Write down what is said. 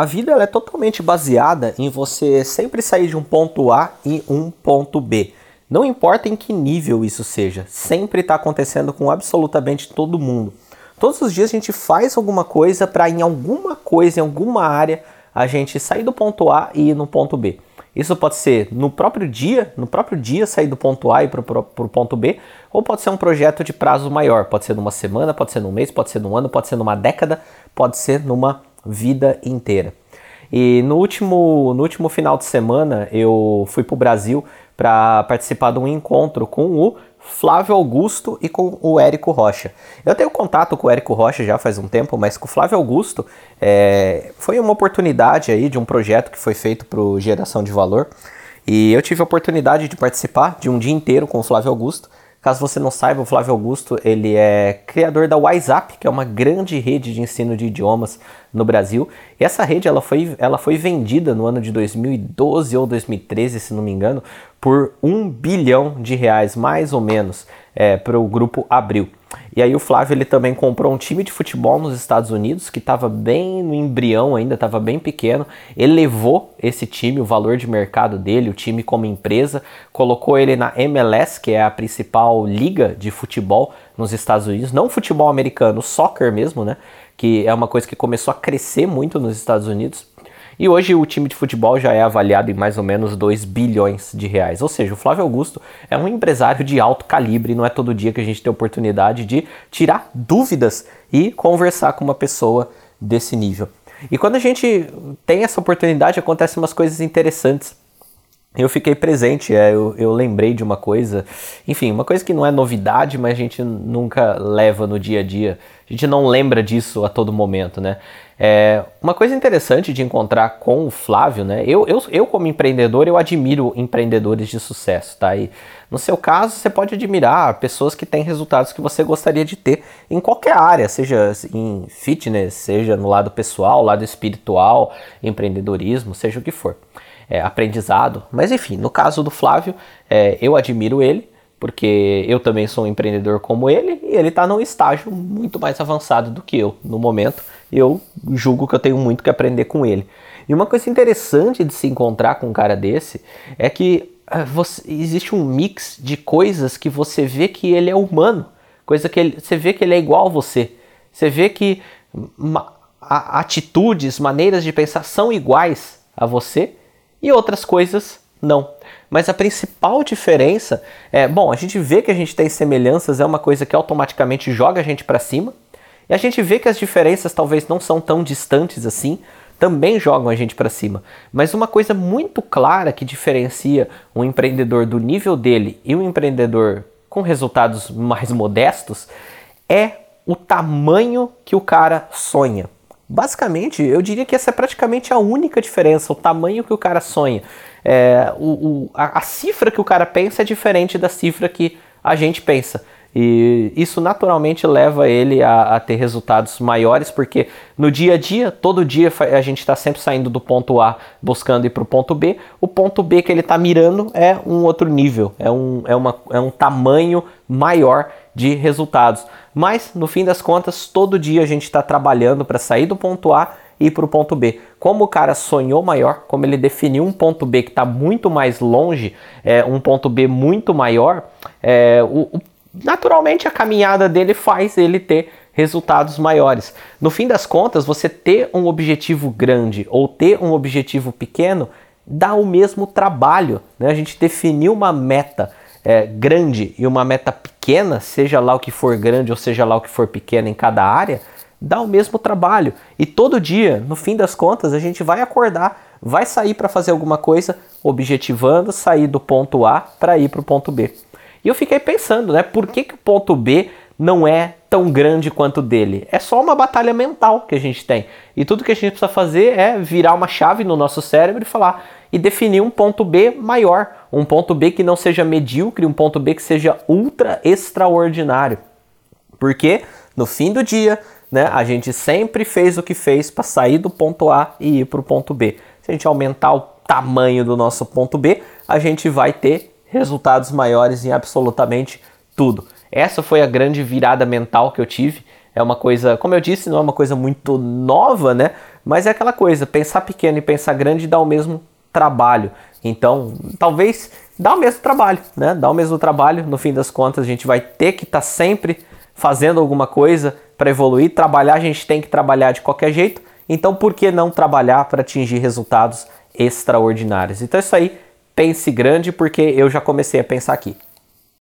A vida é totalmente baseada em você sempre sair de um ponto A e um ponto B. Não importa em que nível isso seja, sempre está acontecendo com absolutamente todo mundo. Todos os dias a gente faz alguma coisa para em alguma coisa, em alguma área, a gente sair do ponto A e ir no ponto B. Isso pode ser no próprio dia, no próprio dia sair do ponto A e para o ponto B, ou pode ser um projeto de prazo maior, pode ser numa semana, pode ser num mês, pode ser num ano, pode ser numa década, pode ser numa vida inteira. E no último, no último final de semana eu fui para o Brasil para participar de um encontro com o Flávio Augusto e com o Érico Rocha. Eu tenho contato com o Érico Rocha já faz um tempo, mas com o Flávio Augusto é, foi uma oportunidade aí de um projeto que foi feito para o Geração de Valor. E eu tive a oportunidade de participar de um dia inteiro com o Flávio Augusto. Caso você não saiba, o Flávio Augusto ele é criador da WhatsApp, que é uma grande rede de ensino de idiomas no Brasil. E essa rede ela foi, ela foi vendida no ano de 2012 ou 2013, se não me engano, por um bilhão de reais, mais ou menos, é, para o grupo Abril. E aí o Flávio ele também comprou um time de futebol nos Estados Unidos que estava bem no embrião ainda, estava bem pequeno. Elevou esse time, o valor de mercado dele, o time como empresa, colocou ele na MLS, que é a principal liga de futebol nos Estados Unidos, não futebol americano, soccer mesmo, né? Que é uma coisa que começou a crescer muito nos Estados Unidos. E hoje o time de futebol já é avaliado em mais ou menos 2 bilhões de reais. Ou seja, o Flávio Augusto é um empresário de alto calibre, não é todo dia que a gente tem a oportunidade de tirar dúvidas e conversar com uma pessoa desse nível. E quando a gente tem essa oportunidade, acontecem umas coisas interessantes. Eu fiquei presente, é, eu, eu lembrei de uma coisa, enfim, uma coisa que não é novidade, mas a gente nunca leva no dia a dia. A gente não lembra disso a todo momento, né? É, uma coisa interessante de encontrar com o Flávio, né? Eu, eu, eu, como empreendedor, eu admiro empreendedores de sucesso, tá? E no seu caso, você pode admirar pessoas que têm resultados que você gostaria de ter em qualquer área, seja em fitness, seja no lado pessoal, lado espiritual, empreendedorismo, seja o que for. É, aprendizado. Mas enfim, no caso do Flávio, é, eu admiro ele, porque eu também sou um empreendedor como ele e ele está num estágio muito mais avançado do que eu no momento. Eu julgo que eu tenho muito que aprender com ele. E uma coisa interessante de se encontrar com um cara desse é que uh, você, existe um mix de coisas que você vê que ele é humano, coisa que ele, você vê que ele é igual a você. Você vê que ma, a, atitudes, maneiras de pensar são iguais a você e outras coisas não. Mas a principal diferença é, bom, a gente vê que a gente tem semelhanças, é uma coisa que automaticamente joga a gente para cima. E a gente vê que as diferenças talvez não são tão distantes assim, também jogam a gente para cima. Mas uma coisa muito clara que diferencia um empreendedor do nível dele e um empreendedor com resultados mais modestos é o tamanho que o cara sonha. Basicamente, eu diria que essa é praticamente a única diferença, o tamanho que o cara sonha. É, o, o, a, a cifra que o cara pensa é diferente da cifra que a gente pensa. E isso naturalmente leva ele a, a, ter resultados maiores, porque no dia a dia, todo dia a gente está sempre saindo do ponto A buscando ir para o ponto B. O ponto B que ele está mirando é um outro nível, é um, é, uma, é um tamanho maior de resultados. Mas no fim das contas, todo dia a gente está trabalhando para sair do ponto A e ir para o ponto B. Como o cara sonhou maior, como ele definiu um ponto B que está muito mais longe, é, um ponto B muito maior, é, o, o, naturalmente a caminhada dele faz ele ter resultados maiores. No fim das contas, você ter um objetivo grande ou ter um objetivo pequeno dá o mesmo trabalho. Né? A gente definiu uma meta é, grande e uma meta pequena, seja lá o que for grande ou seja lá o que for pequeno em cada área, dá o mesmo trabalho. E todo dia, no fim das contas, a gente vai acordar, vai sair para fazer alguma coisa, objetivando sair do ponto A para ir para o ponto B. E eu fiquei pensando, né, por que, que o ponto B não é tão grande quanto dele? É só uma batalha mental que a gente tem. E tudo que a gente precisa fazer é virar uma chave no nosso cérebro e falar e definir um ponto B maior, um ponto B que não seja medíocre, um ponto B que seja ultra extraordinário. Porque no fim do dia, né, a gente sempre fez o que fez para sair do ponto A e ir para o ponto B. Se a gente aumentar o tamanho do nosso ponto B, a gente vai ter resultados maiores em absolutamente tudo. Essa foi a grande virada mental que eu tive. É uma coisa, como eu disse, não é uma coisa muito nova, né? Mas é aquela coisa, pensar pequeno e pensar grande dá o mesmo trabalho. Então, talvez dá o mesmo trabalho, né? Dá o mesmo trabalho, no fim das contas a gente vai ter que estar tá sempre fazendo alguma coisa para evoluir, trabalhar, a gente tem que trabalhar de qualquer jeito. Então, por que não trabalhar para atingir resultados extraordinários? Então, é isso aí, pense grande, porque eu já comecei a pensar aqui.